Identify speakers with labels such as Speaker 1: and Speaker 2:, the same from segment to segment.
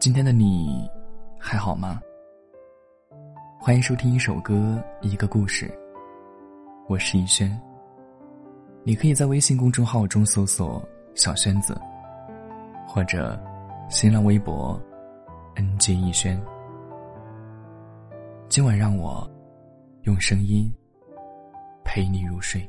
Speaker 1: 今天的你还好吗？欢迎收听一首歌，一个故事。我是逸轩。你可以在微信公众号中搜索“小轩子”，或者新浪微博 “nj 逸轩”。今晚让我用声音陪你入睡。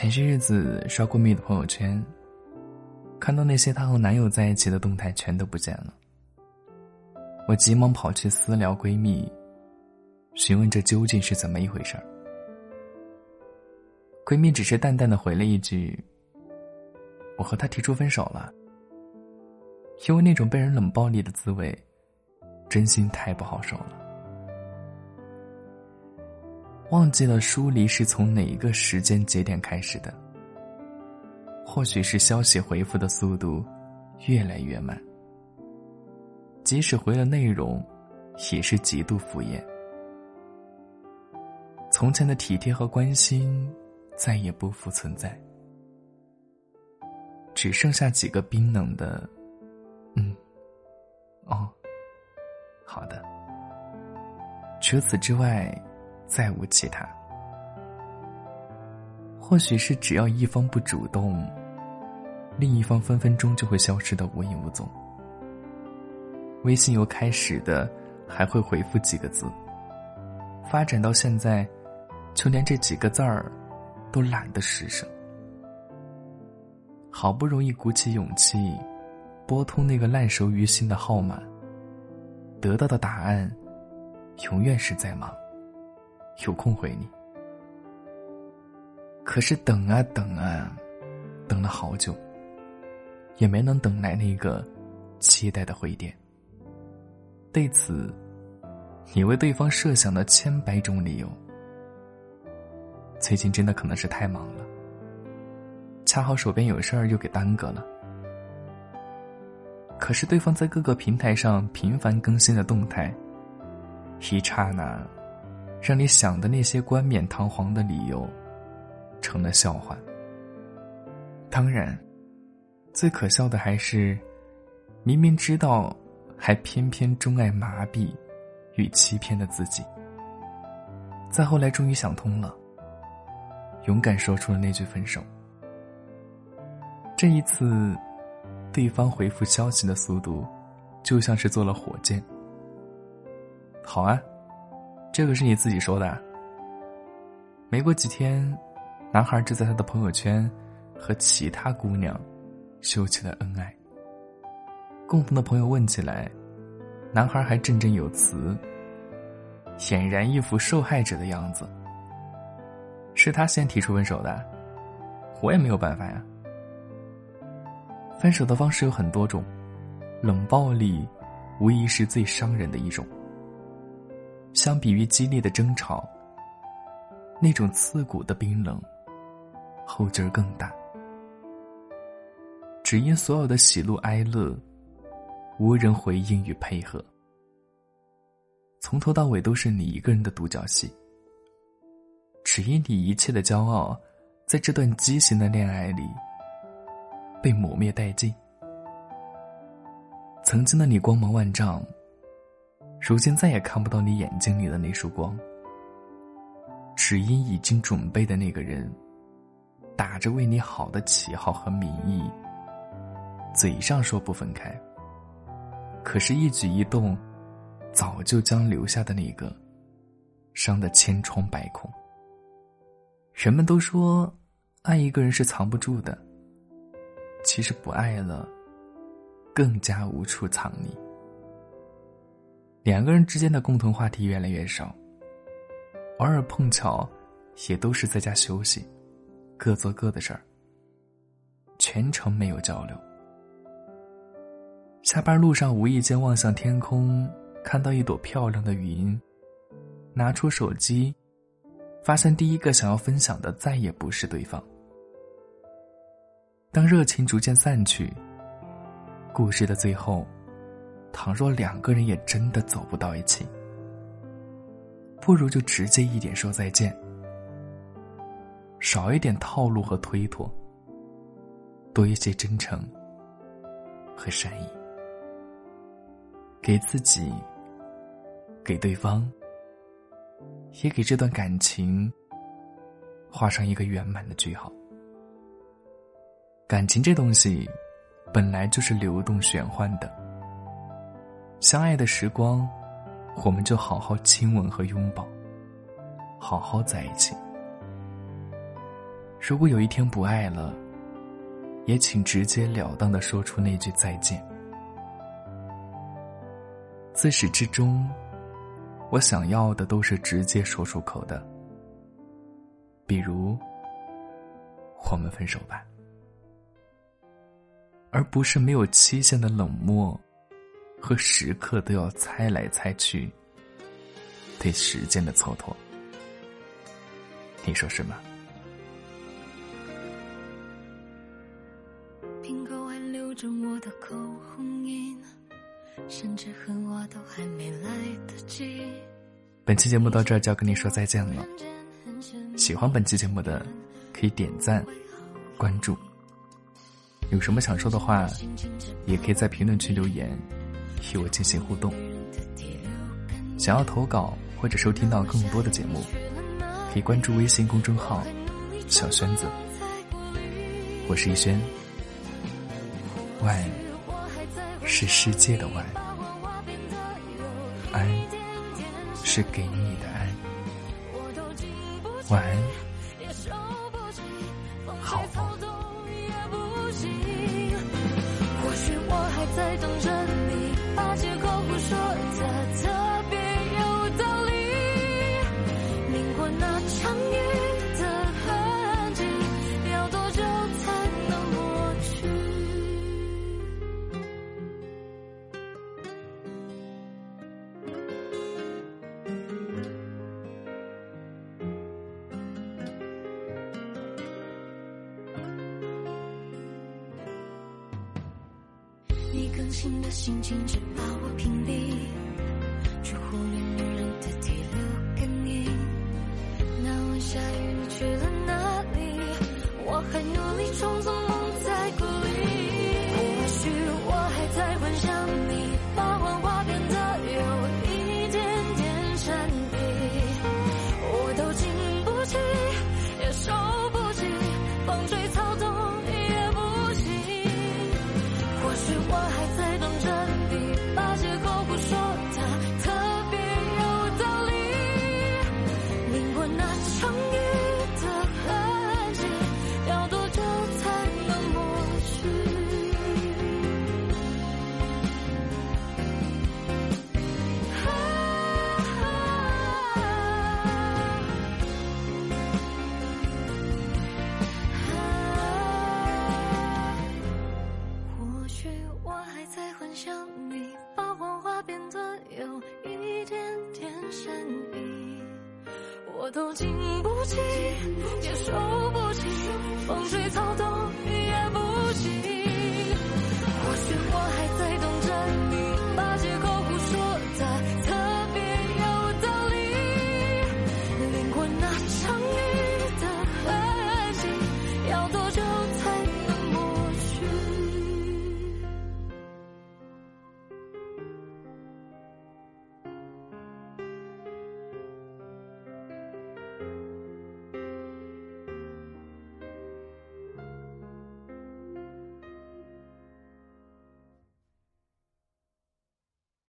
Speaker 1: 前些日子刷闺蜜的朋友圈，看到那些她和男友在一起的动态全都不见了。我急忙跑去私聊闺蜜，询问这究竟是怎么一回事儿。闺蜜只是淡淡的回了一句：“我和他提出分手了，因为那种被人冷暴力的滋味，真心太不好受了。”忘记了疏离是从哪一个时间节点开始的？或许是消息回复的速度越来越慢，即使回了内容，也是极度敷衍。从前的体贴和关心再也不复存在，只剩下几个冰冷的“嗯，哦，好的”。除此之外。再无其他，或许是只要一方不主动，另一方分分钟就会消失的无影无踪。微信由开始的还会回复几个字，发展到现在，就连这几个字儿都懒得施舍。好不容易鼓起勇气，拨通那个烂熟于心的号码，得到的答案，永远是在忙。有空回你。可是等啊等啊，等了好久，也没能等来那个期待的回电。对此，你为对方设想了千百种理由。最近真的可能是太忙了，恰好手边有事儿又给耽搁了。可是对方在各个平台上频繁更新的动态，一刹那。让你想的那些冠冕堂皇的理由，成了笑话。当然，最可笑的还是，明明知道，还偏偏钟爱麻痹与欺骗的自己。再后来，终于想通了，勇敢说出了那句分手。这一次，对方回复消息的速度，就像是坐了火箭。好啊。这个是你自己说的。没过几天，男孩就在他的朋友圈和其他姑娘秀起了恩爱。共同的朋友问起来，男孩还振振有词，显然一副受害者的样子。是他先提出分手的，我也没有办法呀。分手的方式有很多种，冷暴力无疑是最伤人的一种。相比于激烈的争吵，那种刺骨的冰冷，后劲儿更大。只因所有的喜怒哀乐，无人回应与配合，从头到尾都是你一个人的独角戏。只因你一切的骄傲，在这段畸形的恋爱里被磨灭殆尽。曾经的你光芒万丈。如今再也看不到你眼睛里的那束光，只因已经准备的那个人，打着为你好的旗号和名义，嘴上说不分开，可是，一举一动，早就将留下的那个，伤得千疮百孔。人们都说，爱一个人是藏不住的，其实不爱了，更加无处藏匿。两个人之间的共同话题越来越少，偶尔碰巧，也都是在家休息，各做各的事儿，全程没有交流。下班路上无意间望向天空，看到一朵漂亮的云，拿出手机，发现第一个想要分享的再也不是对方。当热情逐渐散去，故事的最后。倘若两个人也真的走不到一起，
Speaker 2: 不如就直接一点说再见，少一点套路和推脱，多一些真诚和善意，给自己，给对方，也给这段感情画上一个圆满的句号。感情这东西，本来就是流动玄幻的，相爱的时光。我们就好好亲吻和拥抱，好好在一起。如果有一天不爱了，也请直截了当的说出那句再见。自始至终，我想要的都是直接说出口的，比如“我们分手吧”，而不是没有期限的冷漠。和时刻都要猜来猜去，对时间的蹉跎，你说是吗？瓶口还留着我的口红印，甚至恨我都还没来得及。本期节目到这儿就要跟你说再见了。喜欢本期节目的，可以点赞、关注。有什么想说的话，也可以在评论区留言。与我进行互动。想要投稿或者收听到更多的节目，可以关注微信公众号“小轩子”。我是逸轩，万是世界的万，安是给你的安。晚安，伤心的心情只把我屏蔽，却忽略女人的第六感应。那晚下雨，你去了哪里？我还努力装作成都经不起，也受不起，风吹草动也不。